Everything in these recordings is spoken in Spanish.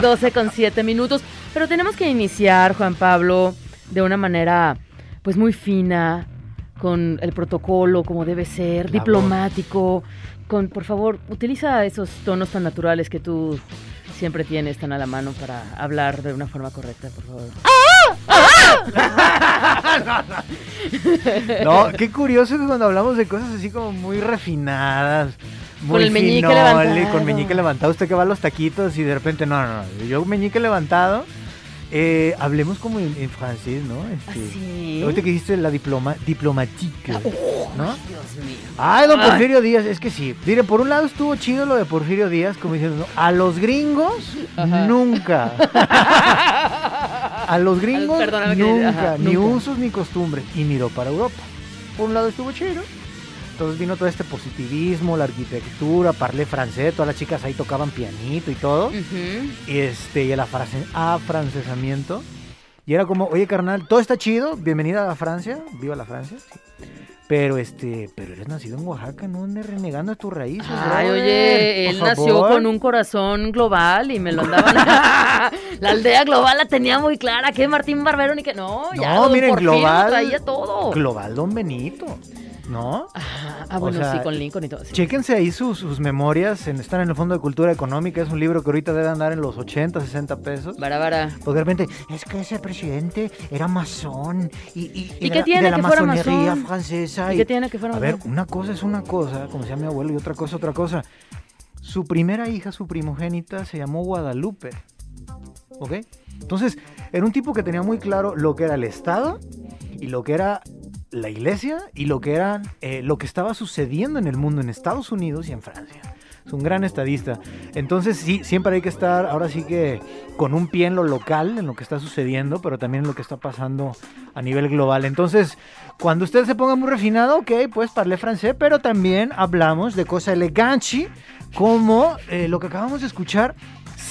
12 con 7 minutos. Pero tenemos que iniciar, Juan Pablo, de una manera pues muy fina, con el protocolo como debe ser, diplomático. Con, por favor, utiliza esos tonos tan naturales que tú siempre tienes tan a la mano para hablar de una forma correcta, por favor. No, qué curioso que cuando hablamos de cosas así como muy refinadas, muy el meñique levantado. con meñique levantado, usted que va a los taquitos y de repente, no, no, no, yo meñique levantado, eh, hablemos como en, en francés, ¿no? Este, Así. Ahorita que dijiste la diploma, diplomatique, ¿no? Dios mío. Ay, don Ay. Porfirio Díaz, es que sí. Mire, por un lado estuvo chido lo de Porfirio Díaz, como diciendo, a los gringos, Ajá. nunca. a los gringos, que- nunca, ajá, ni nunca. usos ni costumbres. Y miró para Europa. Por un lado estuvo chido. Entonces vino todo este positivismo, la arquitectura, parlé francés, todas las chicas ahí tocaban pianito y todo. Ujú. Y este, y el afrancesamiento. Y era como, oye carnal, todo está chido, bienvenida a Francia, viva la Francia. sí. Pero este, pero eres nacido en Oaxaca, no andes renegando de tus raíces. Ay, brother, oye, él nació favor. con un corazón global y me lo andaban. la aldea global la tenía muy clara. Que Martín Barbero ni que. No, ya. No, don miren, Porfirio global. traía todo. Global Don Benito, ¿no? Ah, ah, bueno, O sea, sí, con Lincoln y todo. sí. Chéquense ahí sus, sus memorias, en, están en el Fondo de Cultura Económica, es un libro que ahorita debe andar en los 80, 60 pesos. Bara, bara. Porque de repente, es que ese presidente era masón y, y, ¿Y qué tiene de la que fuera masonería masón? francesa. ¿Y qué tiene que fuera A ver, masón? una cosa es una cosa, como decía mi abuelo, y otra cosa otra cosa. Su primera hija, su primogénita, se llamó Guadalupe. ¿Ok? Entonces, era un tipo que tenía muy claro lo que era el Estado y lo que era la iglesia y lo que era eh, lo que estaba sucediendo en el mundo en Estados Unidos y en Francia. Es un gran estadista. Entonces, sí, siempre hay que estar, ahora sí que con un pie en lo local, en lo que está sucediendo, pero también en lo que está pasando a nivel global. Entonces, cuando usted se ponga muy refinado, ok, pues parle francés, pero también hablamos de cosas elegantes, como eh, lo que acabamos de escuchar.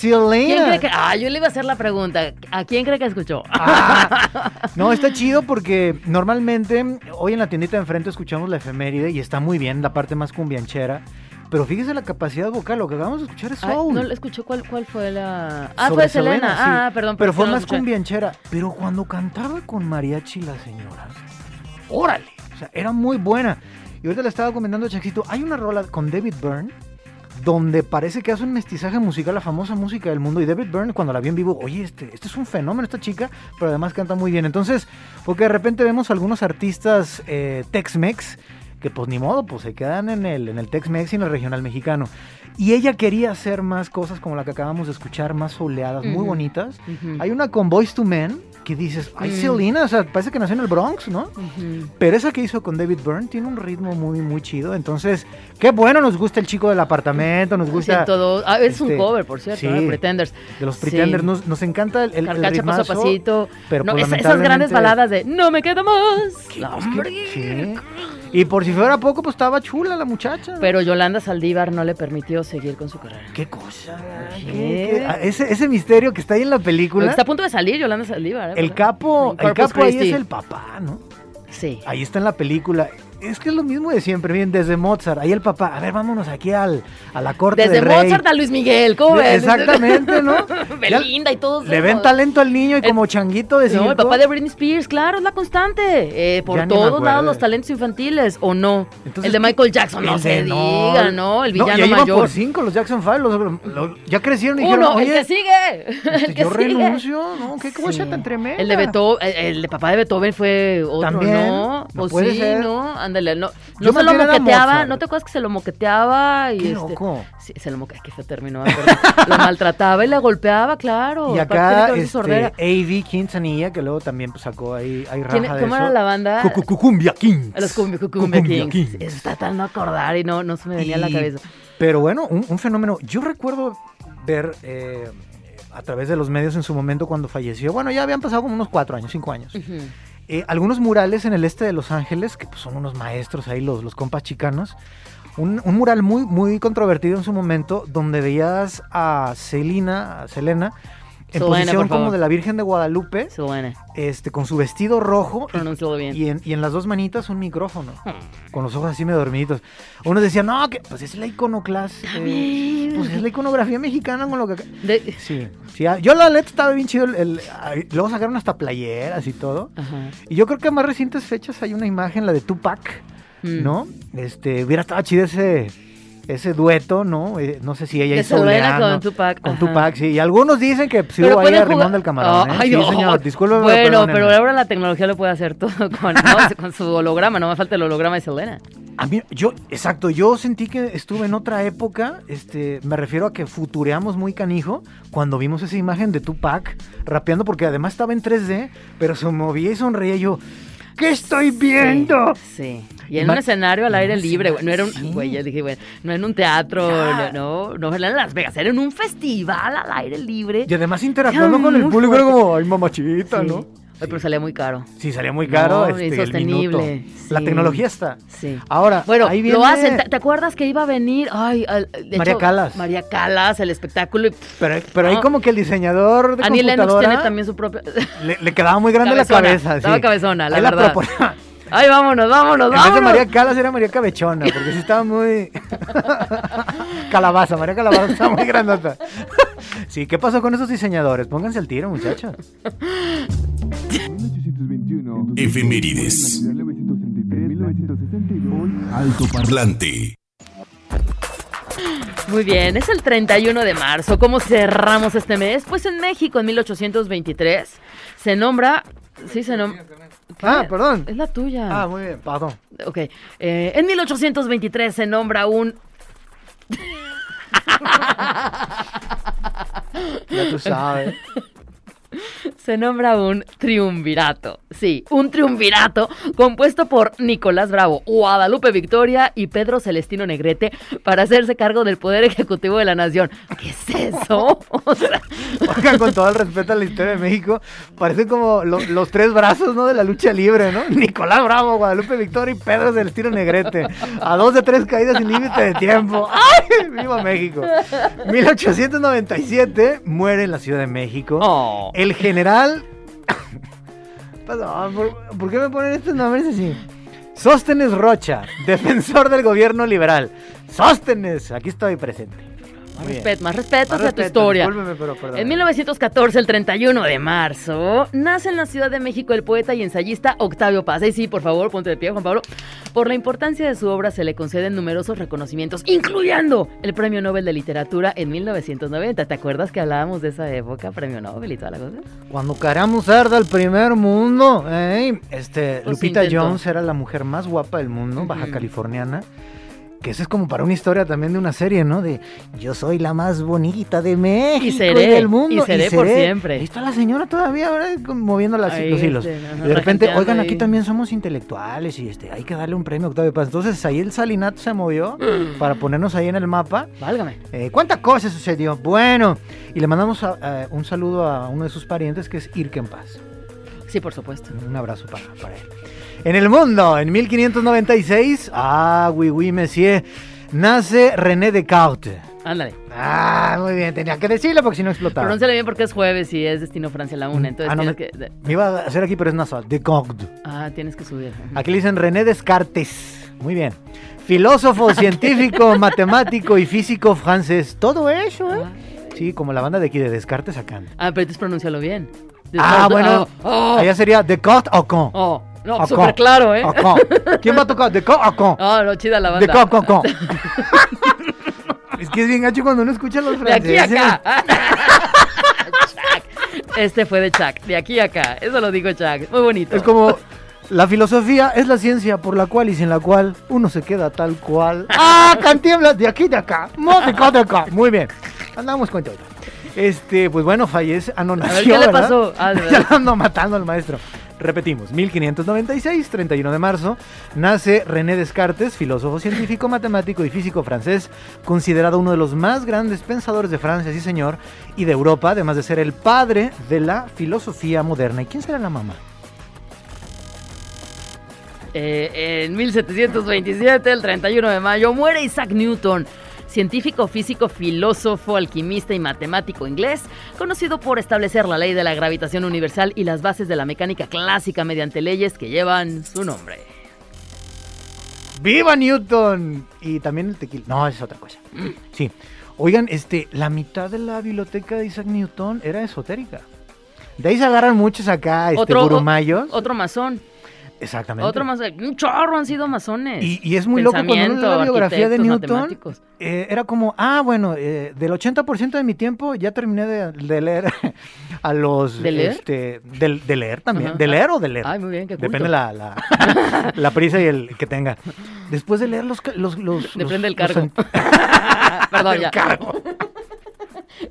¿Quién cree que.? Ah, yo le iba a hacer la pregunta. ¿A quién cree que escuchó? Ah, no, está chido porque normalmente hoy en la tiendita de enfrente escuchamos la efeméride y está muy bien la parte más cumbianchera. Pero fíjese la capacidad vocal, lo que acabamos de escuchar es Ay, soul. no le escuché cuál, cuál fue la. Ah, Sobre fue Selena. sí. Ah, perdón. Pero fue no más cumbianchera. Pero cuando cantaba con mariachi la señora, órale, o sea, era muy buena. Y ahorita le estaba comentando a Chaxito, hay una rola con David Byrne donde parece que hace un mestizaje musical, la famosa música del mundo. Y David Byrne, cuando la vi en vivo, oye, este, este es un fenómeno, esta chica, pero además canta muy bien. Entonces, porque de repente vemos algunos artistas eh, Tex-Mex que pues ni modo, pues se quedan en el, en el Tex-Mex y en el regional mexicano. Y ella quería hacer más cosas como la que acabamos de escuchar, más soleadas, muy Ujú. bonitas. Ujú. Hay una con Boys to Men que dices, ay, Mm. Selena, o sea, parece que nació en el Bronx, ¿no? Pero esa que hizo con David Byrne tiene un ritmo muy, muy chido. Entonces, qué bueno, nos gusta el chico del apartamento, nos gusta Siento- ah, es un este, cover, por cierto, sí, ¿no? Pretenders. de los Sí. Pretenders. Nos, nos encanta el, el, el Carcacha paso a ritmazo, pasito. pero No, pues, esa- esas grandes baladas de No me queda más. ¿Qué? No, Es que- hombre. Y por si fuera poco, pues estaba chula la muchacha. Pero Yolanda Saldívar no le permitió seguir con su carrera. ¿Qué cosa? ¿Qué? ¿Qué- qué? Ah, Ese, ese misterio que está ahí en la película. Está a punto de salir Yolanda Saldívar. ¿eh? El capo, el capo ahí es el papá, ¿no? Sí. Ahí está en la película. Es que es lo mismo de siempre, bien, desde Mozart. Ahí el papá, a ver, vámonos aquí al, a la corte Desde del rey. Mozart a Luis Miguel, ¿cómo De- ves? exactamente, ¿no? Belinda y todos. Le ven talento al niño y El- como changuito de No, el papá de Britney Spears, claro, es la constante. Eh, por Ya todos lados los talentos infantiles, ¿o no? Entonces, el de. Michael Jackson, no El se de- diga, ¿no? El No, villano ya iban mayor. por cinco los Jackson Five. los- los- ya crecieron y dijeron, Uno, el oye, que sigue. este, el que yo sigue. renuncio, ¿no? ¿Qué cosa Sí. tan tremenda? El de Beethoven, el, el de papá de Beethoven fue otro, También, ¿no? no Pues puede sí, ser. ¿no? Ándale, no, se lo moqueteaba. ¿no te acuerdas que se lo moqueteaba? Y Qué este, loco. Sí, se lo moqueteaba, término, me acuerdo. lo maltrataba y la golpeaba, claro. Y acá, que este. AV Quintanilla, que luego también pues, sacó ahí, ahí raja ¿Quién- de ¿Cómo eso. era la banda? Cu- cu- Cucumbia Kings. Los Cumbia, Cumbia Cucumbia Kings. Kings. Eso está tratando de acordar y no, no se me venía a la cabeza. Pero bueno, un, un fenómeno. Yo recuerdo ver eh, a través de los medios en su momento cuando falleció. Bueno, ya habían pasado como unos cuatro años, cinco años. Ujú. Eh, algunos murales en el este de Los Ángeles, que pues, son unos maestros ahí, los, los compas chicanos. Un, mural muy, muy controvertido en su momento, donde veías a Selena, a Selena en Selena, posición como de la Virgen de Guadalupe, Selena, este, con su vestido rojo y- bien. y en, y en las dos manitas un micrófono, Hmm. con los ojos así medio dormiditos. Unos decían, no, que pues es la iconoclasia, bien. pues es la iconografía mexicana con lo que... De- Sí, sí, ah, yo la neta estaba bien chido, el, el- ay, luego sacaron hasta playeras y todo. Ajá. Y yo creo que a más recientes fechas hay una imagen, la de Tupac, Mm. ¿no? Este, hubiera estado chido ese, ese dueto, ¿no? Eh, no sé si ella y Selena Soleano, con Tupac, Con ajá. Tupac, sí. Y algunos dicen que sí hubo ahí pueden a Rimón jugar- del Camarón, ¿eh? Ay, sí, no. señor, discúlpeme, Bueno, pero ahora la tecnología lo puede hacer todo con, ¿no? con su holograma. No me falta el holograma de Selena. A mí, yo, exacto, yo sentí que estuve en otra época, este, me refiero a que futureamos muy canijo cuando vimos esa imagen de Tupac rapeando, porque además estaba en 3D, pero se movía y sonreía y yo, ¿qué estoy viendo? Sí. sí. Y en Ma- un escenario al aire libre, güey. No era un. sí. Güey, yo dije, bueno, no en un teatro, Ya. no, no, no era en Las Vegas, era en un festival al aire libre. Y además interactuando Era con el público, era fuerte. como, ay, mamachita, Sí. ¿no? Ay, pero salía muy caro. Sí, salía muy caro. No, este, el insostenible. La sí. tecnología está. Sí. Ahora, Bueno, ahí viene... lo hacen. ¿Te, acuerdas que iba a venir? Ay, al- María hecho, Calas. María Calas, el espectáculo. y, Pero, pero ahí como que el diseñador de Annie Lennox computadora tiene también su propia. le, le quedaba muy grande Cabezona, la cabeza. estaba sí. cabezona, la Ahí verdad. proponía- Ay, vámonos, vámonos, vámonos. María Calas era María Cabechona, porque sí estaba muy... Calabaza, María Calabaza estaba muy grandota. Sí, ¿qué pasó con esos diseñadores? Pónganse al tiro, muchachos. 1821. Efemérides. 1962. Alto Parlante. Muy bien, es el 31 de marzo. ¿Cómo cerramos este mes? Pues en México, en 1823, se nombra. Sí, se nombra. Ah, perdón. Es la tuya. Ah, muy bien, perdón. Ok. eh, en 1823 se nombra un. Ya tú sabes. Se nombra un triunvirato. Sí, un triunvirato compuesto por Nicolás Bravo, Guadalupe Victoria y Pedro Celestino Negrete para hacerse cargo del poder ejecutivo de la nación. ¿Qué es eso? O sea, con todo el respeto a la historia de México, parecen como lo- los tres brazos, ¿no? De la lucha libre, ¿no? Nicolás Bravo, Guadalupe Victoria y Pedro del Estilo Negrete. A dos de tres caídas sin límite de tiempo. ¡Ay! ¡Viva México! 1897 muere en la Ciudad de México. oh. El general. Perdón, ¿por, por qué me ponen estos nombres así? Sóstenes Rocha, defensor del gobierno liberal. Sóstenes, aquí estoy presente. Más respeto, más respeto hacia tu historia. pero. En 1914, el 31 de marzo, nace en la Ciudad de México el poeta y ensayista Octavio Paz. Y sí, por favor, ponte de pie, Juan Pablo. Por la importancia de su obra se le conceden numerosos reconocimientos, incluyendo el Premio Nobel de Literatura en 1990. ¿Te acuerdas que hablábamos de esa época, Premio Nobel y toda la cosa? Cuando queramos ser del primer mundo, ¿eh? Este, Pues Lupita. Jones era la mujer más guapa del mundo, baja Ujú. californiana. Que eso es como para una historia también de una serie, ¿no? De yo soy la más bonita de México Y seré, del mundo. y seré por siempre. Ahí está la señora todavía, ¿verdad? Moviendo las- Ahí, los hilos. este, y de repente, oigan, aquí también somos intelectuales y este, hay que darle un premio a Octavio Paz. Entonces ahí el Salinato se movió para ponernos ahí en el mapa. Válgame. Eh, ¿Cuántas cosas sucedió? Bueno, y le mandamos a- a un saludo a uno de sus parientes que es Irken Paz. Sí, por supuesto. Un abrazo para, para él. En el mundo, en 1596, ah, oui, oui, monsieur, nace René Descartes. Ándale. Ah, muy bien, tenía que decirlo porque si no explotaba. Pronúnciale bien porque es jueves y es Destino Francia la una. Entonces Ah, no, tienes me- que. Me iba a hacer aquí, pero es nasal. Descartes. Ah, tienes que subir. Aquí le dicen René Descartes. Muy bien. Filósofo, científico, matemático y físico francés. Todo eso, ¿eh? Ah. Sí, como la banda de aquí de Descartes acá. Ah, pero entonces pronúncialo bien. Ah, bueno. Oh, Allá sería Descartes o con. oh, no, Acá. súper claro, ¿eh? ¿Quién va a tocar? Descartes o con. Oh, no, chida la banda. De con, con. es que es bien gacho cuando uno escucha los De aquí a franceses. acá. Este fue de Chuck. De aquí a acá. Eso lo dijo Chuck. Muy bonito. Es como La filosofía es la ciencia por la cual y sin la cual uno se queda tal cual. ¡Ah! Cantiemblas de aquí de acá. De acá. Muy bien. Andamos con todo. Este, pues bueno, fallece. Ah, no, A ver, nació, ¿qué le ¿verdad? pasó? Ah, de ya lo ando matando al maestro. Repetimos, 1596, 31 de marzo, nace René Descartes, filósofo científico, matemático y físico francés, considerado uno de los más grandes pensadores de Francia, sí señor, y de Europa, además de ser el padre de la filosofía moderna. ¿Y quién será la mamá? Eh, en 1727, el 31 de mayo, muere Isaac Newton, científico, físico, filósofo, alquimista y matemático inglés, conocido por establecer la ley de la gravitación universal y las bases de la mecánica clásica mediante leyes que llevan su nombre. ¡Viva Newton! Y también el tequila. No, es otra cosa. Sí. Oigan, este, la mitad de la biblioteca de Isaac Newton era esotérica. De ahí se agarran muchos acá, este, Otro- gurumayos. Otro masón. Exactamente. Otro masón. Un chorro han sido masones. Y, y es muy loco cuando uno lee la biografía de Newton. eh, era como, ah, bueno, eh, del 80% de mi tiempo ya terminé de, de leer a los... ¿De leer? Este, de, leer también. Ajá. ¿De leer o de leer? Ay, muy bien, qué culto. Depende la, la, la prisa y el que tenga. Después de leer los... los, los Depende los- del cargo. los- Perdón, ya. cargo.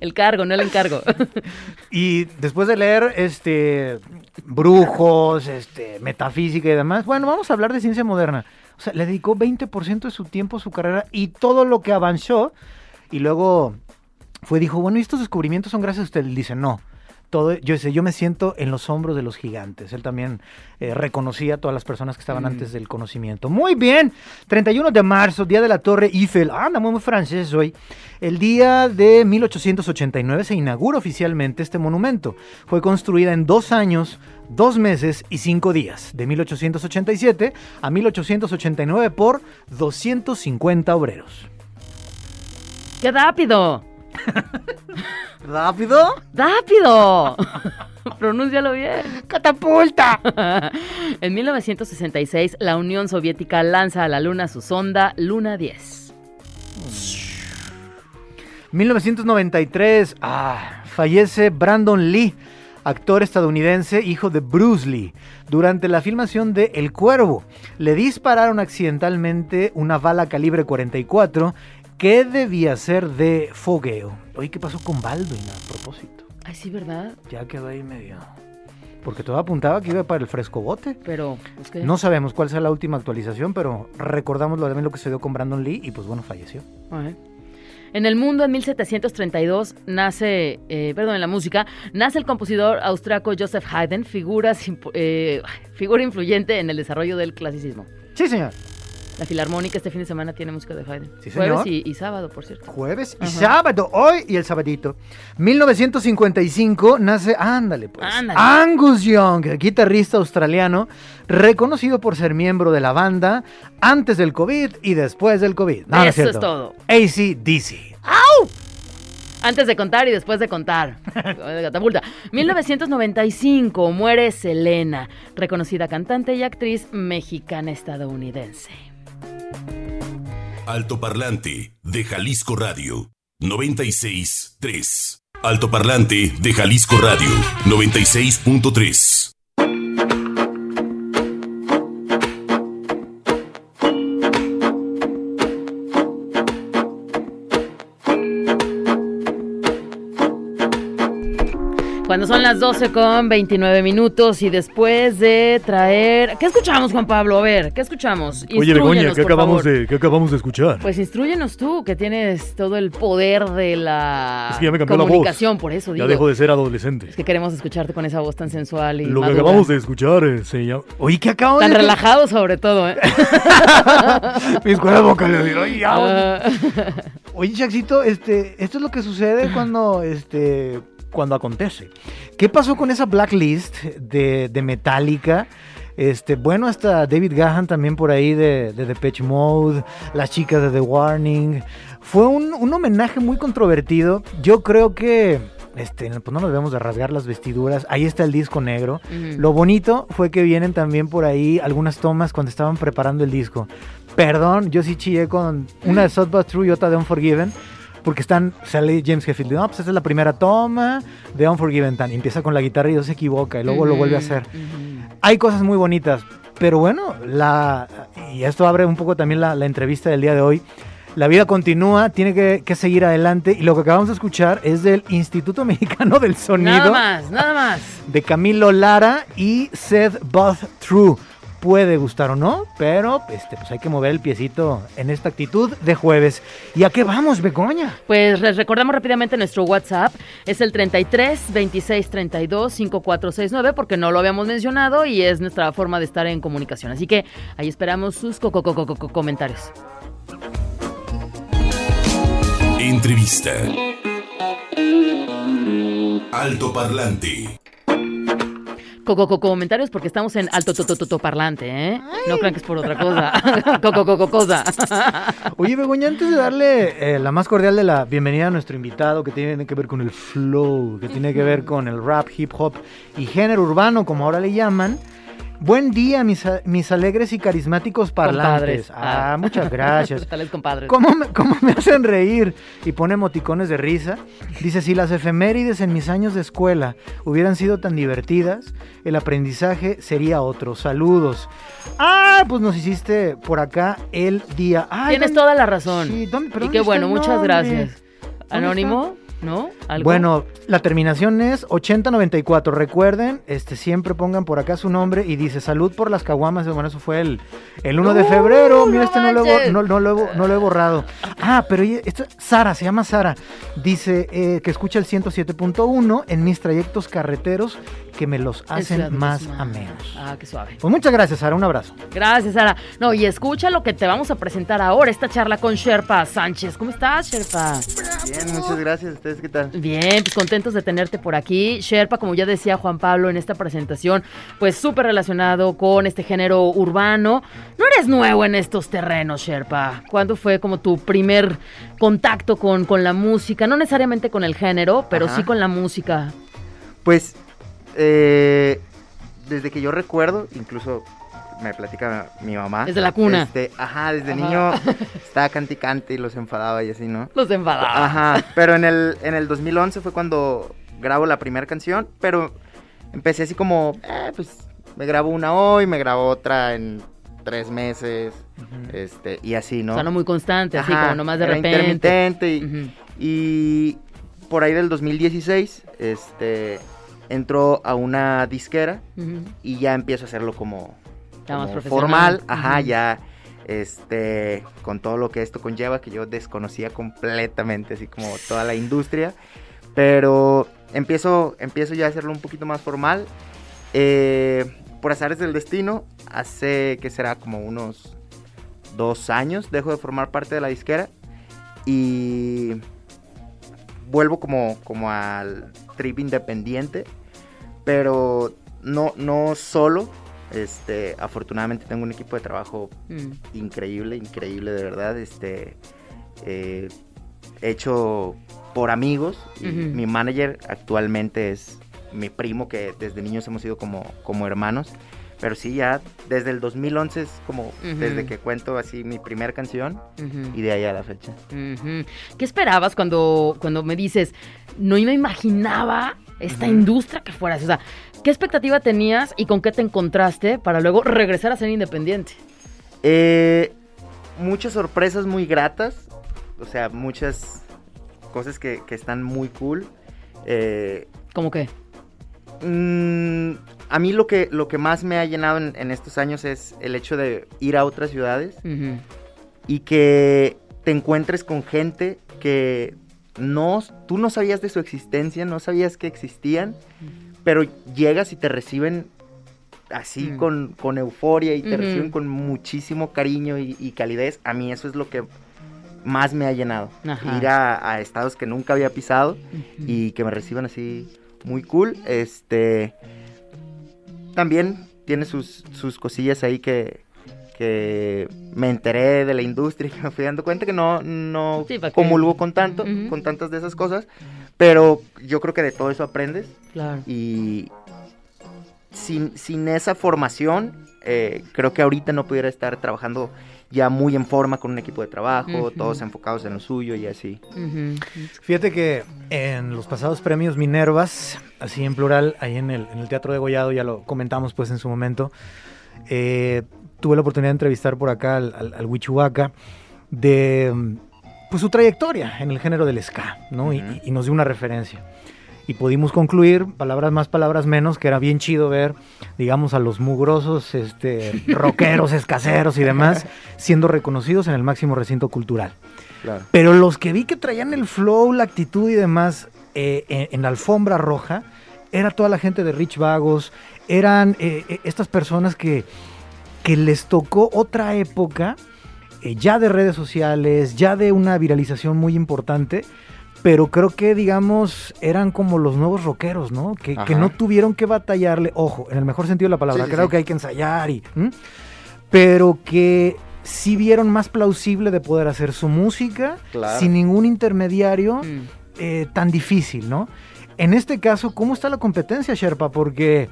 El cargo, no el encargo. Y después de leer este brujos, este metafísica y demás, bueno, vamos a hablar de ciencia moderna. O sea, le dedicó 20% de su tiempo a su carrera y todo lo que avanzó y luego fue dijo, "Bueno, ¿y estos descubrimientos son gracias a usted." Dice, "No. Todo, yo yo me siento en los hombros de los gigantes. Él también eh, reconocía a todas las personas que estaban Mm. antes del conocimiento. Muy bien, 31 de marzo, día de la Torre Eiffel. Ah, anda muy francés hoy. El día de 1889 se inaugura oficialmente este monumento. Fue construida en dos años, dos meses y cinco días, de 1887 a 1889 por 250 obreros. ¡Qué rápido! ¿Rápido? ¡Rápido! Pronúncialo bien. ¡Catapulta! En 1966, la Unión Soviética lanza a la Luna su sonda Luna 10. 1993, ah, fallece Brandon Lee, actor estadounidense, hijo de Bruce Lee. Durante la filmación de El Cuervo, le dispararon accidentalmente una bala calibre 44 que debía ser de fogueo. Oye, ¿qué pasó con Baldwin a propósito? Ay, sí, ¿verdad? Ya quedó ahí medio... Porque todo apuntaba que iba para el frescobote. Pero, pues, ¿qué? No sabemos cuál será la última actualización, pero recordamos lo, también lo que se dio con Brandon Lee y pues bueno, falleció. Ajá. En el mundo, en 1732, nace, eh, perdón, en la música, nace el compositor austriaco Joseph Haydn, figuras impo- eh, figura influyente en el desarrollo del clasicismo. Sí, señor. La Filarmónica este fin de semana tiene música de Haydn. Sí, Jueves y, y sábado, por cierto. Jueves y sábado, hoy y el sabadito. 1955 nace, ándale pues, Ándale. Angus Young, guitarrista australiano, reconocido por ser miembro de la banda antes del COVID y después del COVID. No, no Eso es cierto. todo. AC/DC. Antes de contar y después de contar. De Catapulta. 1995 muere Selena, reconocida cantante y actriz mexicana-estadounidense. Altoparlante de Jalisco Radio 96.3. Altoparlante de Jalisco Radio 96.3. Cuando son las 12 con 29 minutos y después de traer... ¿Qué escuchamos, Juan Pablo? A ver, ¿qué escuchamos? Oye, Begoña, ¿qué acabamos, favor. de, ¿qué acabamos de escuchar? Pues instruyenos tú, que tienes todo el poder de la es que ya me cambió la voz. comunicación, por eso digo. Ya dejo de ser adolescente. Es que queremos escucharte con esa voz tan sensual y Lo que acabamos de escuchar eh, se llama... Oye, ¿qué acabo Tan de relajado sobre todo, ¿eh? Mis cuerdas vocales. digo, "Ay, ya, Ah, Oye, Chaxito, este, esto es lo que sucede cuando, este, cuando acontece. ¿Qué pasó con esa blacklist de, de Metallica? Este, bueno, hasta David Gahan también por ahí de, de Depeche Mode, las chicas de The Warning. Fue un, un homenaje muy controvertido. Yo creo que, este, pues no nos debemos de rasgar las vestiduras. Ahí está el disco negro. ujú. Lo bonito fue que vienen también por ahí algunas tomas cuando estaban preparando el disco. Perdón, yo sí chillé con una de South But True y otra de Unforgiven. Porque están, sale James Hetfield, no, pues esta es la primera toma de Unforgiven, tan, empieza con la guitarra y no se equivoca, y luego lo vuelve a hacer. Hay cosas muy bonitas. pero bueno, la, y esto abre un poco también la, la entrevista del día de hoy. La vida continúa, tiene que, que seguir adelante y lo que acabamos de escuchar es del Instituto Mexicano del Sonido Nada más, nada más. de Camilo Lara y Seth Both True. Puede gustar o no, pero este, pues hay que mover el piecito en esta actitud de jueves. ¿Y a qué vamos, Begoña? Pues les recordamos rápidamente nuestro WhatsApp, es el 33 26 32 5469, porque no lo habíamos mencionado y es nuestra forma de estar en comunicación. Así que ahí esperamos sus co- co- co- co- co- comentarios. Entrevista. Alto Parlante. Co- co- co- comentarios porque estamos en alto to- to- to- to- parlante, ¿eh? No crean que es por otra cosa. Co- co- co- co- cosa. Oye, Begoña, antes de darle eh, la más cordial de la bienvenida a nuestro invitado, que tiene que ver con el flow, que tiene que ver con el rap, hip hop y género urbano, como ahora le llaman. Buen día, mis, mis alegres y carismáticos parlantes. Compadres. Ah, muchas gracias. Tales compadres. ¿Cómo me, cómo me hacen reír? Y pone emoticones de risa. Dice, si las efemérides en mis años de escuela hubieran sido tan divertidas, el aprendizaje sería otro. Saludos. Ah, pues nos hiciste por acá el día. Ay, Tienes ¿dónde- toda la razón. Sí, ¿dónde- pero y ¿dónde qué bueno, muchas gracias. ¿Dónde Anónimo, ¿no? ¿Algo? Bueno, la terminación es 8094. Recuerden, este, siempre pongan por acá su nombre y dice salud por las caguamas. Bueno, eso fue el, el 1 de ¡Uh, febrero. Mira, no este no lo, he, no, no lo he no lo he borrado. Ah, pero esto, Sara, se llama Sara. Dice eh, que escucha el 107.1 en mis trayectos carreteros que me los En hacen más amenos. Ah, qué suave. Pues muchas gracias, Sara. Un abrazo. Gracias, Sara. No, y escucha lo que te vamos a presentar ahora, esta charla con Sherpa Sánchez. ¿Cómo estás, Sherpa? Bien, muchas gracias. ¿Ustedes qué tal? Bien, pues contentos de tenerte por aquí. Sherpa, como ya decía Juan Pablo en esta presentación, pues súper relacionado con este género urbano. No eres nuevo en estos terrenos, Sherpa. ¿Cuándo fue como tu primer contacto con, con la música? No necesariamente con el género, pero Ajá. sí con la música. Pues, eh, desde que yo recuerdo, incluso me platica mi mamá. Desde la cuna. este, ajá, desde Ajá. niño estaba canticante y los enfadaba y así, ¿no? Los enfadaba. Ajá, pero en el, en el 2011 fue cuando grabo la primera canción, pero empecé así como, eh, pues me grabo una hoy, me grabo otra en tres meses, este, y así, ¿no? O sea, no muy constante, así Ajá, como nomás de era repente. intermitente y, y por ahí del 2016, este, entró a una disquera y ya empiezo a hacerlo como, más formal, ajá, ya, este, con todo lo que esto conlleva, que yo desconocía completamente, así como toda la industria, pero empiezo, empiezo ya a hacerlo un poquito más formal, eh, por azares del destino, hace que será como unos dos años, dejo de formar parte de la disquera y vuelvo como, como al trip independiente, pero no, no solo. Este, afortunadamente tengo un equipo de trabajo Mm. increíble, increíble de verdad. Este, eh, hecho por amigos. y. Mi manager actualmente es mi primo que desde niños hemos sido como, como hermanos. Pero sí, ya desde el 2011 es como desde que cuento así mi primera canción y de ahí a la fecha. ¿Qué esperabas cuando, cuando me dices, no me imaginaba esta industria que fueras? O sea, ¿qué expectativa tenías y con qué te encontraste para luego regresar a ser independiente? Eh, muchas sorpresas muy gratas, o sea, muchas cosas que, que están muy cool. Eh, ¿Cómo qué? mm, a mí lo que, lo que más me ha llenado en, en estos años es el hecho de ir a otras ciudades y que te encuentres con gente que no, tú no sabías de su existencia, no sabías que existían, pero llegas y te reciben así Mm. con, con euforia y te reciben con muchísimo cariño y, y calidez. A mí eso es lo que más me ha llenado. Ajá. Ir a, a estados que nunca había pisado y que me reciban así muy cool. Este también tiene sus, sus cosillas ahí que, que me enteré de la industria y me fui dando cuenta que no, no Sí, comulgo con tanto, con tantas de esas cosas. Pero yo creo que de todo eso aprendes Claro. y sin, sin esa formación, eh, creo que ahorita no pudiera estar trabajando ya muy en forma con un equipo de trabajo, todos enfocados en lo suyo y así. Fíjate que en los pasados premios Minervas, así en plural, ahí en el, en el Teatro de Gollado, ya lo comentamos pues en su momento, eh, tuve la oportunidad de entrevistar por acá al, al, al Huichuaca de pues, su trayectoria en el género del ska, ¿no? Y nos dio una referencia. Y pudimos concluir, palabras más, palabras menos, que era bien chido ver, digamos, a los mugrosos este, rockeros, escaseros y demás, siendo reconocidos en el máximo recinto cultural. Claro. Pero los que vi que traían el flow, la actitud y demás eh, en, en la alfombra roja, era toda la gente de Rich Vagos, eran eh, eh, estas personas que, que les tocó otra época, eh, ya de redes sociales, ya de una viralización muy importante, pero creo que, digamos, eran como los nuevos rockeros, ¿no? Que, que no tuvieron que batallarle, ojo, en el mejor sentido de la palabra, sí, creo sí. que hay que ensayar y... ¿m? Pero que sí vieron más plausible de poder hacer su música Claro. sin ningún intermediario Mm. eh, tan difícil, ¿no? En este caso, ¿cómo está la competencia, Sherpa? Porque,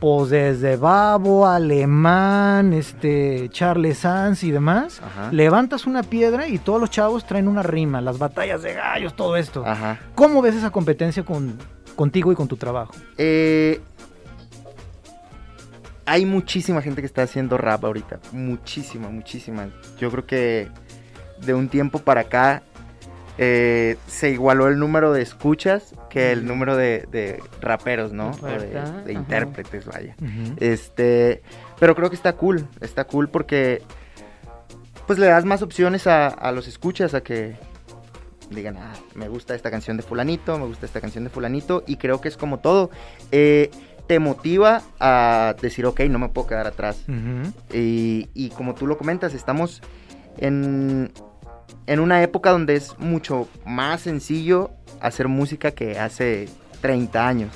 pues desde Babo, Alemán, este, Charles Sanz y demás, Ajá. levantas una piedra y todos los chavos traen una rima, las batallas de gallos, todo esto. Ajá. ¿Cómo ves esa competencia con, contigo y con tu trabajo? Eh, hay muchísima gente que está haciendo rap ahorita. Muchísima, muchísima. Yo creo que de un tiempo para acá eh, se igualó el número de escuchas que el número de, de raperos, ¿no? O de, intérpretes, vaya. Este, pero creo que está cool, está cool porque pues le das más opciones a, a los escuchas a que digan, ah, me gusta esta canción de fulanito, me gusta esta canción de fulanito y creo que es como todo. Eh, te motiva a decir, ok, no me puedo quedar atrás. Y como tú lo comentas, estamos en, en una época donde es mucho más sencillo hacer música que hace 30 años.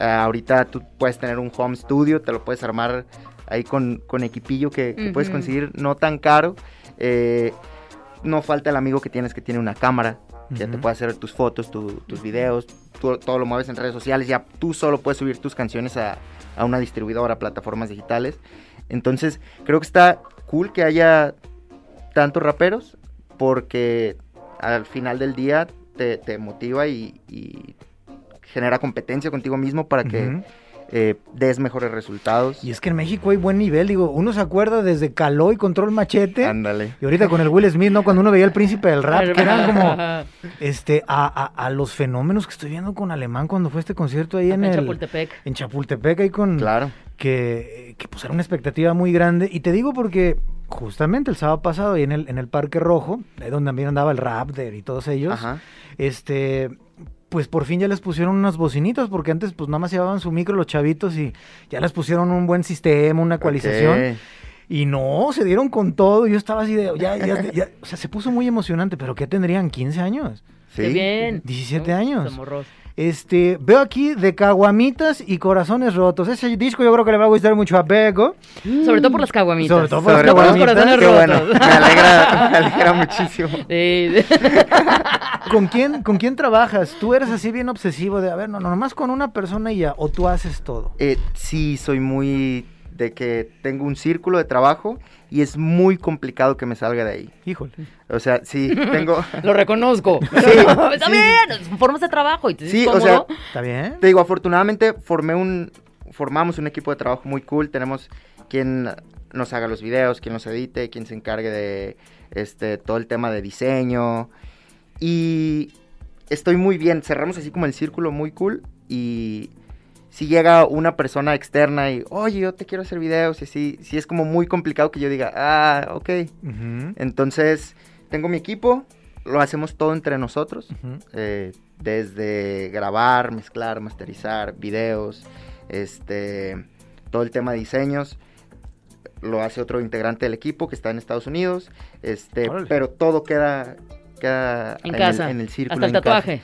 Ah, ahorita tú puedes tener un home studio, te lo puedes armar ahí con, con equipillo que, que puedes conseguir no tan caro. Eh, no falta el amigo que tienes que tiene una cámara, que te puede hacer tus fotos, tu- tus videos, tú- todo lo mueves en redes sociales, ya tú solo puedes subir tus canciones a, a una distribuidora, a plataformas digitales. Entonces, creo que está cool que haya tantos raperos, porque al final del día te, te motiva y, y genera competencia contigo mismo para que eh, des mejores resultados. Y es que en México hay buen nivel, digo, uno se acuerda desde Caló y Control Machete. Ándale. Y ahorita con el Will Smith, ¿no? Cuando uno veía el príncipe del rap, que eran como este, a, a- a los fenómenos que estoy viendo con Alemán cuando fue este concierto ahí en, En el, Chapultepec. en Chapultepec, ahí con Claro. que, que pues era una expectativa muy grande. Y te digo porque justamente el sábado pasado ahí en el, en el Parque Rojo, ahí donde también andaba el Raptor y todos ellos, Ajá. este, pues por fin ya les pusieron unas bocinitas, porque antes pues nada más llevaban su micro los chavitos y ya les pusieron un buen sistema, una ecualización. Y no, se dieron con todo. Yo estaba así de, ya, ya, ya, o sea, se puso muy emocionante, pero ¿qué tendrían? ¿15 años? Sí. Qué bien. 17 ¿No? años. Este, veo aquí de caguamitas y corazones rotos. Ese disco yo creo que le va a gustar mucho a Beco. Sobre todo por las caguamitas. Sobre todo por Sobre los todo, corazones qué bueno. rotos. Me alegra, me alegra muchísimo. Sí. ¿Con quién, ¿Con quién trabajas? ¿Tú eres así bien obsesivo de, a ver, no, no, nomás con una persona y ya, o tú haces todo? Eh, sí, soy muy de que tengo un círculo de trabajo y es muy complicado que me salga de ahí. Híjole. O sea, sí, tengo... Lo reconozco. Sí, Está sí. bien. Formas de trabajo y te Sí, o sea, cómodo. ¿Está bien? Te digo, afortunadamente formé un, formamos un equipo de trabajo muy cool. Tenemos quien nos haga los videos, quien los edite, quien se encargue de este todo el tema de diseño. Y estoy muy bien. Cerramos así como el círculo muy cool. Y si llega una persona externa y, oye, yo te quiero hacer videos, y así, sí es como muy complicado que yo diga, ah, ok. Entonces, tengo mi equipo, lo hacemos todo entre nosotros. Eh, desde grabar, mezclar, masterizar, videos, este, todo el tema de diseños, lo hace otro integrante del equipo que está en Estados Unidos, este, Órale. pero todo queda, queda En el- casa. en el círculo. Hasta el en casa.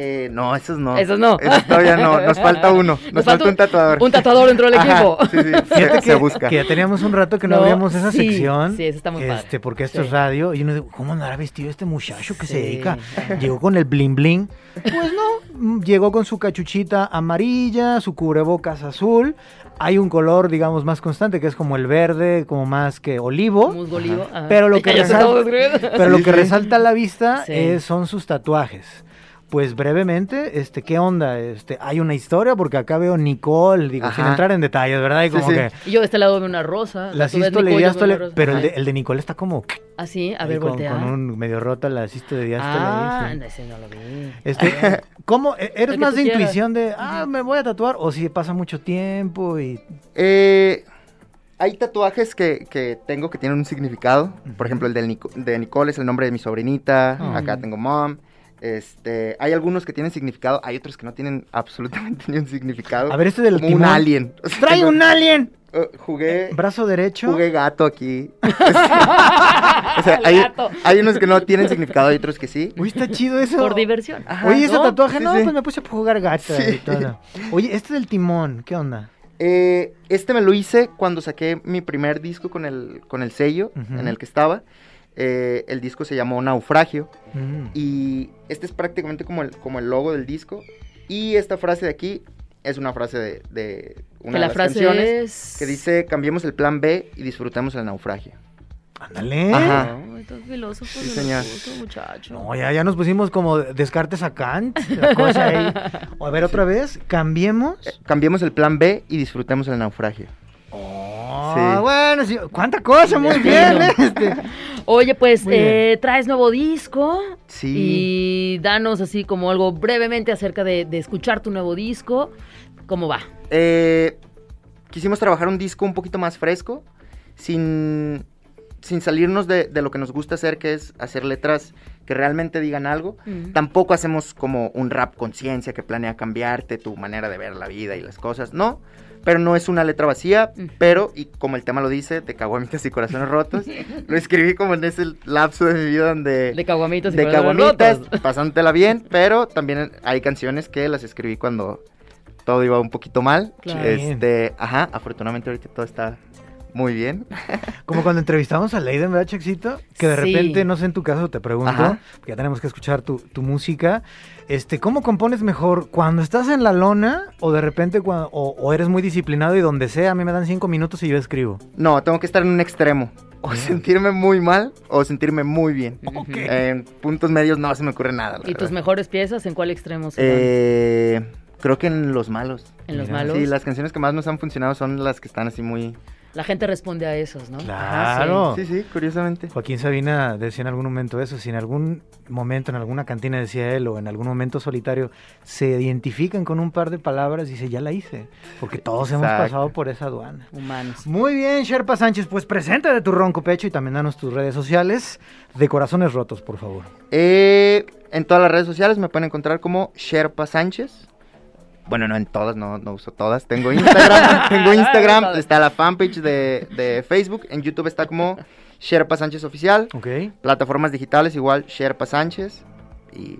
Eh, no, esos no. Esos no. Esos todavía no, nos falta uno, nos, falta un tatuador. Un tatuador dentro del Ajá, equipo. sí, sí, Fíjate se, que, se busca. que ya teníamos un rato que no, No, abríamos esa sí, sección. sí, eso está muy padre. este, Porque esto Sí. es radio. Y uno dice, ¿cómo andará vestido este muchacho que se dedica? Llegó con el bling bling. Pues no, mm, llegó con su cachuchita amarilla, su cubrebocas azul. Hay un color, digamos, más constante, que es como el verde, como más que olivo. Musgo olivo, ajá. Pero lo que resalta-. Pero lo que resalta a la vista Sí. es- son sus tatuajes. Pues brevemente, este, ¿qué onda? Este, hay una historia porque acá veo Nicole, digo, sin entrar en detalles, ¿verdad? Y como sí. que Y yo de este lado veo una rosa. la sístole y diástole, pero el de, el de Nicole está como Ah, sí, a ver, con, voltea. con un medio rota la sístole y diástole. Ah, ahí, sí. ese no lo vi. Este, ¿cómo? ¿E- ¿Eres más de quieras. intuición de, ah, me voy a tatuar? O si pasa mucho tiempo y... Eh, hay tatuajes que, que tengo que tienen un significado. Por ejemplo, el del Nico- de Nicole es el nombre de mi sobrinita. Ah. Acá tengo mom. Este, hay algunos que tienen significado, hay otros que no tienen absolutamente ni un significado. A ver, este del como un timón. alien. O sea, ¡Trae un alien! eh, jugué, Brazo derecho. jugué gato aquí. o sea, hay, gato. hay unos que no tienen significado, hay otros que sí. Uy, está chido eso. Por diversión. Ajá. Oye, ese tatuaje, Sí, no, sí. pues me puse a jugar y todo. Oye, este del timón, ¿qué onda? Eh, este me lo hice cuando saqué mi primer disco con el, con el sello en el que estaba. Eh, el disco se llamó Naufragio. Mm. Y este es prácticamente como el, como el logo del disco. Y esta frase de aquí es una frase de, de una que de la las frase canciones es... que dice cambiemos el plan B y disfrutemos el naufragio. Ándale. Ajá. Ay, tan filósofo Sí, señor. gusto, muchacho. No, ya, ya nos pusimos como descartes a Kant. La cosa ahí. O a ver, otra vez, cambiemos. Eh, cambiemos el plan B y disfrutemos el naufragio. Sí. bueno, sí, cuánta cosa, muy bien. ¿eh? Este, Oye, pues eh, traes nuevo disco Sí. y danos así como algo brevemente acerca de, de escuchar tu nuevo disco. ¿Cómo va? Eh, quisimos trabajar un disco un poquito más fresco, sin, sin salirnos de, de lo que nos gusta hacer, que es hacer letras que realmente digan algo. Tampoco hacemos como un rap conciencia que planea cambiarte tu manera de ver la vida y las cosas, no. Pero no es una letra vacía, pero, y como el tema lo dice, de caguamitas y corazones rotos, lo escribí como en ese lapso de mi vida donde... De caguamitas y de caguamitas, rotos. pasándotela bien, pero también hay canciones que las escribí cuando todo iba un poquito mal. Claro. Este, ajá, afortunadamente ahorita todo está muy bien. como cuando entrevistamos a Leiden, ¿verdad, Chexito? Que de Sí. repente, no sé en tu caso, te pregunto, Ajá. porque ya tenemos que escuchar tu, tu música. Este, ¿Cómo compones mejor? ¿Cuando estás en la lona o de repente cuando, o, o eres muy disciplinado y donde sea, a mí me dan cinco minutos y yo escribo? No, tengo que estar en un extremo. O Bien. sentirme muy mal o sentirme muy bien. Ujú. En puntos medios no se me ocurre nada. la ¿Y tus mejores piezas en cuál extremo se? Eh, creo que en los malos. ¿En los mira, malos? Sí, las canciones que más nos han funcionado son las que están así muy... La gente responde a esos, ¿no? Claro. Sí, sí, curiosamente. Joaquín Sabina decía en algún momento eso, si en algún momento, en alguna cantina decía él, o en algún momento solitario, se identifican con un par de palabras, dice, ya la hice, porque todos hemos pasado por esa aduana. Humanos. Muy bien, Sherpa Sánchez, pues presenta de tu ronco pecho y también danos tus redes sociales de corazones rotos, por favor. Eh, en todas las redes sociales me pueden encontrar como Sherpa Sánchez. Bueno, no en todas, no, no uso todas. Tengo Instagram, tengo Instagram, está la fanpage de, de Facebook. En YouTube está como Sherpa Sánchez Oficial. ¿Ok? Plataformas digitales igual Sherpa Sánchez. Y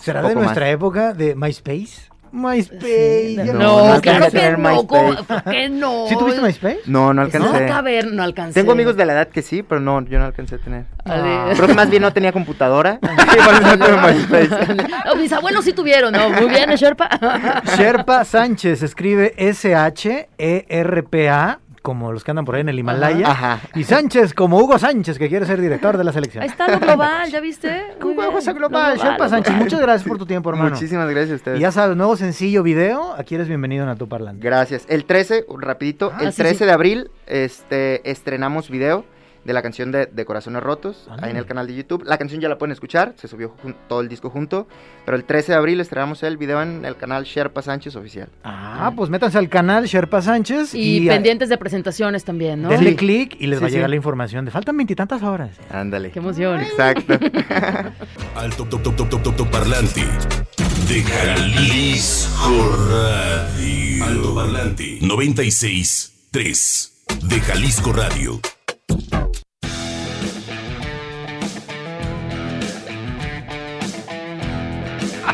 ¿Será de nuestra más. época de MySpace? MySpace. Sí, no, no no, alcancé claro a que tener no. MySpace. ¿Por qué no? ¿Sí tuviste MySpace? No, no No, alcancé. caber, no alcancé. Tengo amigos de la edad que sí, pero no, yo no alcancé a tener. Ah, Creo que más bien no tenía computadora. No. No, mis abuelos sí tuvieron, ¿no? Muy bien, ¿eh, Sherpa. Sherpa Sánchez escribe S-H-E-R-P-A, como los que andan por ahí en el Himalaya. Ajá. Y Sánchez, como Hugo Sánchez, que quiere ser director de la selección. Ahí está lo global, ¿ya viste? Bien, Cosa lo Global, Sherpa Sánchez, global. muchas gracias por tu tiempo, hermano. Muchísimas gracias a ustedes. Y ya sabes, nuevo sencillo video, aquí eres bienvenido en A Tu Parlante. Gracias. El 13, rapidito, Ah, el sí, 13 sí. de abril este, estrenamos video de la canción de, de Corazones Rotos Ah. ahí en el canal de YouTube. La canción ya la pueden escuchar, se subió jun- todo el disco junto, pero el 13 de abril estrenamos el video en el canal Sherpa Sánchez Oficial. Ah, pues métanse al canal Sherpa Sánchez Y, y, pendientes de presentaciones también, ¿no? denle Sí. clic y les Sí, va a llegar sí. la información de faltan veintitantas horas. Ándale. Qué emoción. Exacto. Alto top, top, top, top, top, top parlante de Jalisco Radio. Alto parlante 96 3 de Jalisco Radio.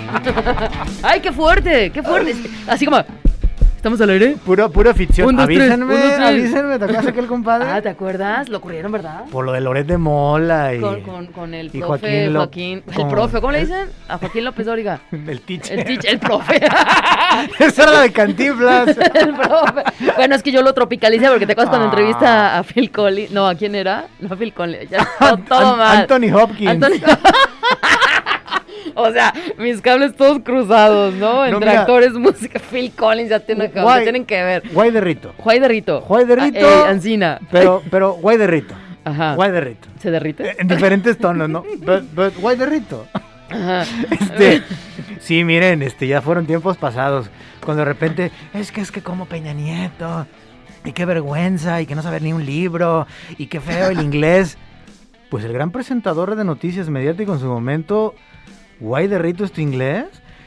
¡Ay, qué fuerte! ¡Qué fuerte! Así como. ¿Estamos al aire? Pura, pura ficción. Un, dos, tres, avísenme, un, dos, tres. avísenme, ¿te acuerdas aquel compadre? Ah, ¿te acuerdas? Lo ocurrieron, ¿verdad? Por lo de Loret de Mola y Con, con, con el profe Joaquín Joaquín. Lo- el con- profe, ¿cómo le dicen? A Joaquín López Dóriga. el teacher. El teacher, el profe. Esa era la de Cantinflas. el profe. Bueno, es que yo lo tropicalicé porque te acuerdas cuando Ah. entrevista a Phil Collins. No, ¿a quién era? No, a Phil Collins. Ya, todo, todo mal. Anthony Hopkins. Anthony- O sea, mis cables todos cruzados, ¿no? Entre actores, música, Phil Collins, ya Guay. tienen que ver. Guay de Rito. Juay de Rito. Juay de Rito. Ah, eh, Ancina. Pero, pero guay de Rito. Ajá. Guay de Rito. ¿Se derrite? Eh, En diferentes tonos, ¿no? But, but guay de Rito. Ajá. Este, sí, miren, este, ya fueron tiempos pasados. Cuando de repente, es que es que como Peña Nieto. Y qué vergüenza, y que no saber ni un libro, y qué feo el inglés. Pues el gran presentador de noticias mediático en su momento, guay de Rito es tu inglés.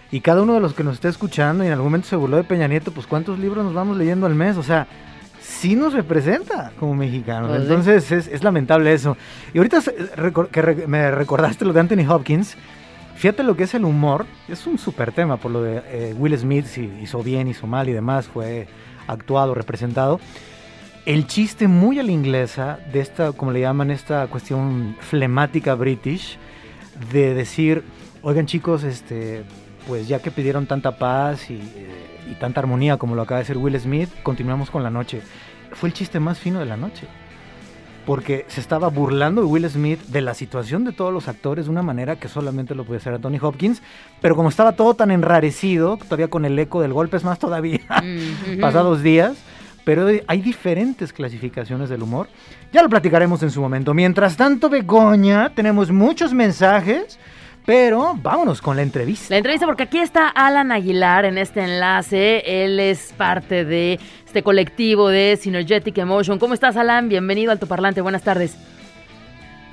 Y cada uno de los que nos está escuchando y en algún momento se burló de Peña Nieto, pues cuántos libros nos vamos leyendo al mes. O sea, sí nos representa como mexicanos. Entonces es, es lamentable eso. Y ahorita que re- me recordaste lo de Anthony Hopkins. Fíjate lo que es el humor. Es un súper tema por lo de eh, Will Smith, si hizo bien, hizo mal y demás. Fue actuado, representado. El chiste muy a la inglesa de esta, como le llaman, esta cuestión flemática british, de decir, oigan chicos, este, pues ya que pidieron tanta paz y, eh, y tanta armonía como lo acaba de hacer Will Smith, continuamos con la noche. Fue el chiste más fino de la noche. Porque se estaba burlando de Will Smith de la situación de todos los actores de una manera que solamente lo podía hacer a Tony Hopkins. Pero como estaba todo tan enrarecido, todavía con el eco del golpe, es más todavía, Mm, pasados días. Pero hay diferentes clasificaciones del humor. Ya lo platicaremos en su momento. Mientras tanto, Begoña, tenemos muchos mensajes. Pero vámonos con la entrevista. La entrevista porque aquí está Alan Aguilar en este enlace. Él es parte de este colectivo de Synergetic Emotion. ¿Cómo estás, Alan? Bienvenido al Tu Parlante. Buenas tardes.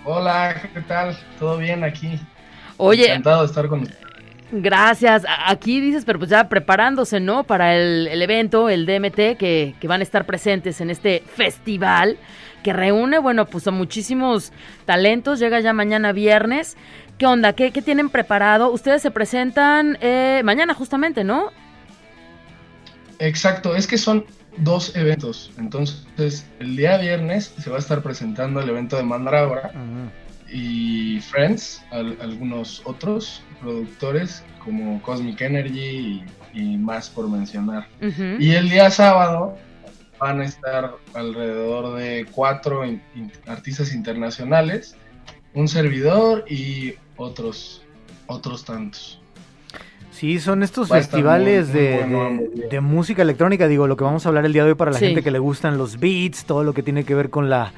Hola, ¿qué tal? ¿Todo bien aquí? Oye, Encantado de estar con ustedes. gracias. Aquí dices, pero pues ya preparándose, ¿no? Para el, el evento, el DMT, que, que van a estar presentes en este festival que reúne, bueno, pues a muchísimos talentos. Llega ya mañana viernes. ¿Qué onda? ¿Qué, qué tienen preparado? Ustedes se presentan eh, mañana justamente, ¿no? Exacto, es que son dos eventos. Entonces, el día viernes se va a estar presentando el evento de Mandrágora y Friends, al- algunos otros productores como Cosmic Energy y, y más por mencionar. Y el día sábado van a estar alrededor de cuatro in- in- artistas internacionales, un servidor y otros, otros tantos. Sí, son estos Va festivales muy- muy de, bueno, de- música electrónica, digo, lo que vamos a hablar el día de hoy para la Sí. gente que le gustan los beats, todo lo que tiene que ver con la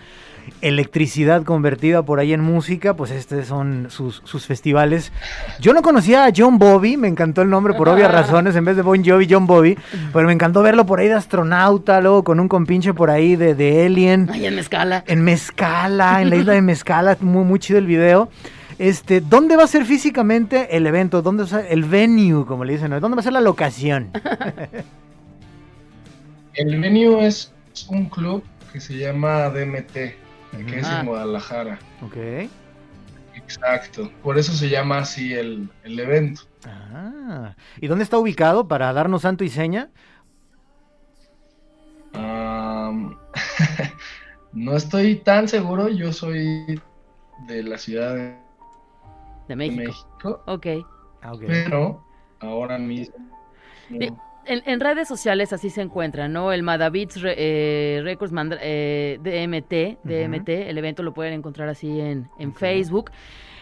electricidad convertida por ahí en música, pues estos son sus, sus festivales. Yo no conocía a John Bobby, me encantó el nombre por obvias razones, en vez de Bon Jovi, John Bobby, pero me encantó verlo por ahí de astronauta, luego con un compinche por ahí de, de Alien. Ay, en Mezcala. En Mezcala, en la isla de Mezcala, muy, muy chido el video. Este, ¿dónde va a ser físicamente el evento? ¿Dónde va a ser el venue, como le dicen? ¿Dónde va a ser la locación? El venue es un club que se llama DMT, que es Ah. en Guadalajara. Ok. Exacto. Por eso se llama así el, el evento. Ah, ¿y dónde está ubicado para darnos santo y seña? No estoy tan seguro. Yo soy de la Ciudad de De México. México, Ok. Ah, ok. pero ahora mismo. En, en redes sociales así se encuentra, ¿no? El Madavits Re- eh, Records Mandra- eh, DMT, DMT, el evento lo pueden encontrar así en, en Facebook.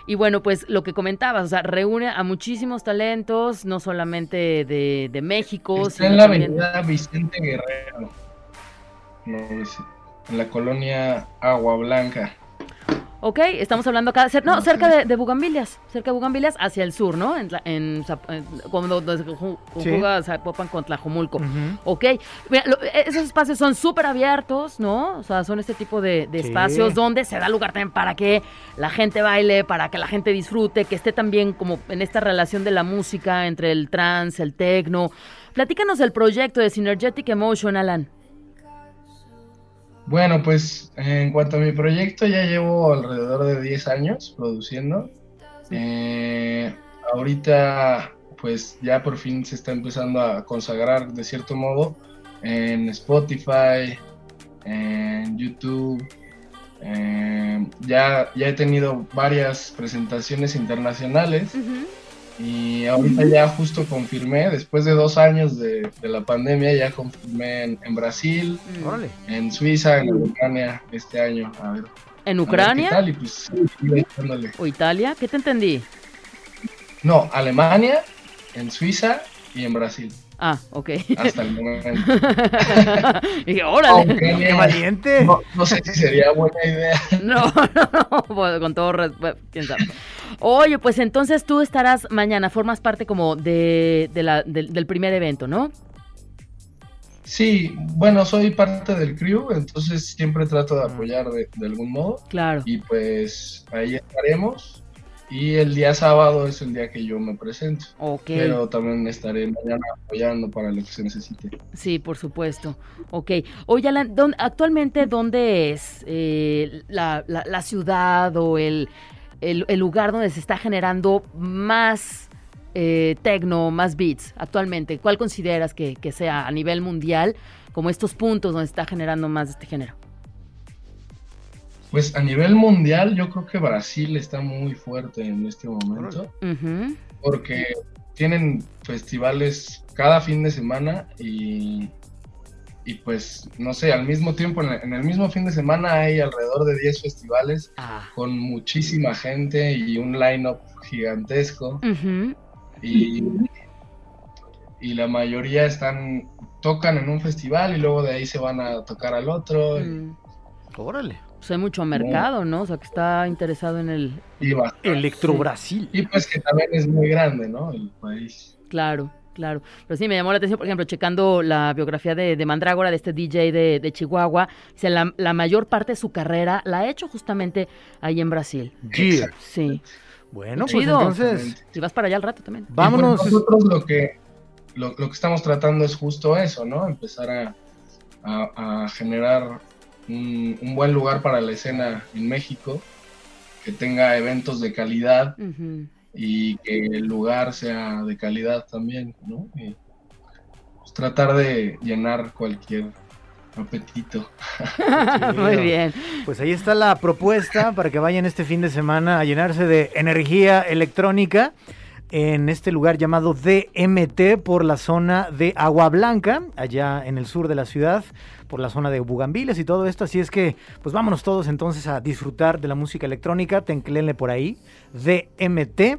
Y bueno, pues lo que comentabas, o sea, reúne a muchísimos talentos, no solamente de, de México, Está en la también- avenida Vicente Guerrero. En la colonia Agua Blanca. Ok, estamos hablando acá, cer- no, cerca de, de Bugambilias, cerca de Bugambilias, hacia el sur, ¿no? En, en, en- cuando donde se conju- Sí. conjuga Zapopan con Tlajomulco. Ujú. Ok, Mira, lo- e- esos espacios son súper abiertos, ¿no? O sea, son este tipo de, de Sí. espacios donde se da lugar también para que la gente baile, para que la gente disfrute, que esté también como en esta relación de la música entre el trance, el techno. Platícanos del proyecto de Synergetic Emotion, Alan. Bueno, pues en cuanto a mi proyecto, ya llevo alrededor de 10 años produciendo. Eh, ahorita, pues ya por fin se está empezando a consagrar de cierto modo en Spotify, en YouTube. Eh, ya, ya he tenido varias presentaciones internacionales y ahorita ya justo confirmé, después de dos años de, de la pandemia, ya confirmé en, en Brasil, Mm. Órale. en Suiza, en Ucrania este año. A ver, ¿En a ver Ucrania qué tal, y pues o Italia? ¿Qué te entendí? No, Alemania, en Suiza y en Brasil. Ah, ok. Hasta el momento. y dije, órale. Aunque ¡Qué valiente! no, no sé si sería buena idea. No, no, no, bueno, con todo respeto, quién sabe. Oye, pues entonces tú estarás mañana, formas parte como de, de la, del- del primer evento, ¿no? Sí, bueno, soy parte del crew, entonces siempre trato de apoyar de, de algún modo. Claro. Y pues ahí estaremos. Y el día sábado es el día que yo me presento. Ok. Pero también estaré mañana apoyando para lo que se necesite. Sí, por supuesto. Ok. Oye, Alan, ¿dónde- actualmente, ¿dónde es eh, la, la- la ciudad o el, el- el lugar donde se está generando más eh, tecno, más beats actualmente? ¿Cuál consideras que, que sea a nivel mundial como estos puntos donde se está generando más de este género? Pues a nivel mundial, yo creo que Brasil está muy fuerte en este momento. Porque tienen festivales cada fin de semana y, y pues, no sé, al mismo tiempo, en, en el mismo fin de semana hay alrededor de 10 festivales Ah. con muchísima gente y un line-up gigantesco. Y, y la mayoría están tocan en un festival y luego de ahí se van a tocar al otro y- Mm. Órale. Pues hay mucho mercado, ¿no? O sea, que está interesado en el... y, va- Electro Brasil. y pues que también es muy grande, ¿no? El país. Claro, claro. Pero sí, me llamó la atención, por ejemplo, checando la biografía de, de Mandrágora, de este DJ de, de Chihuahua, dice, la, la mayor parte de su carrera la ha hecho justamente ahí en Brasil. Yeah. Sí. Bueno, pues entonces, Y vas para allá al rato también. Y, pues, vámonos. nosotros lo que lo, lo que estamos tratando es justo eso, ¿no? Empezar a, a- a generar un, un buen lugar para la escena en México, que tenga eventos de calidad y que el lugar sea de calidad también, ¿no? Y, pues, tratar de llenar cualquier apetito. Muy bien. Pues ahí está la propuesta para que vayan este fin de semana a llenarse de energía electrónica en este lugar llamado DMT por la zona de Agua Blanca, allá en el sur de la ciudad, por la zona de Bugambiles y todo esto. Así es que, pues vámonos todos entonces a disfrutar de la música electrónica. Tenclenle por ahí, DMT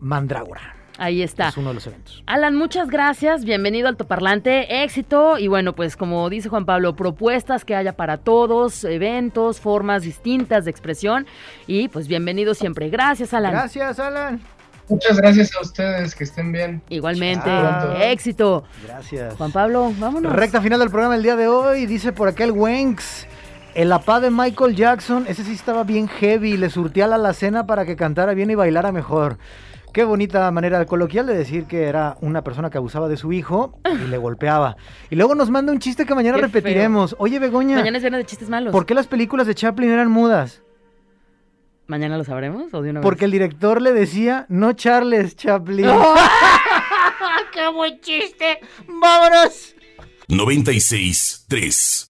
Mandrágora. Ahí está. Es uno de los eventos. Alan, muchas gracias. Bienvenido al Toparlante. Éxito. Y bueno, pues como dice Juan Pablo, propuestas que haya para todos, eventos, formas distintas de expresión. Y pues bienvenido siempre. Gracias, Alan. Gracias, Alan. Muchas gracias a ustedes, que estén bien. Igualmente. Chao. Éxito. Gracias. Juan Pablo, vámonos. Recta final del programa el día de hoy, dice por acá el Wenks. El apá de Michael Jackson, ese sí estaba bien heavy, le surtía la alacena para que cantara bien y bailara mejor. Qué bonita manera coloquial de decir que era una persona que abusaba de su hijo y le golpeaba. Y luego nos manda un chiste que mañana Qué repetiremos. Oye, Begoña, Mañana es viernes de chistes malos. ¿por qué las películas de Chaplin eran mudas? ¿Mañana lo sabremos o de una vez? Porque el director le decía, no Charles Chaplin. ¡Qué buen chiste! ¡Vámonos! 96 3.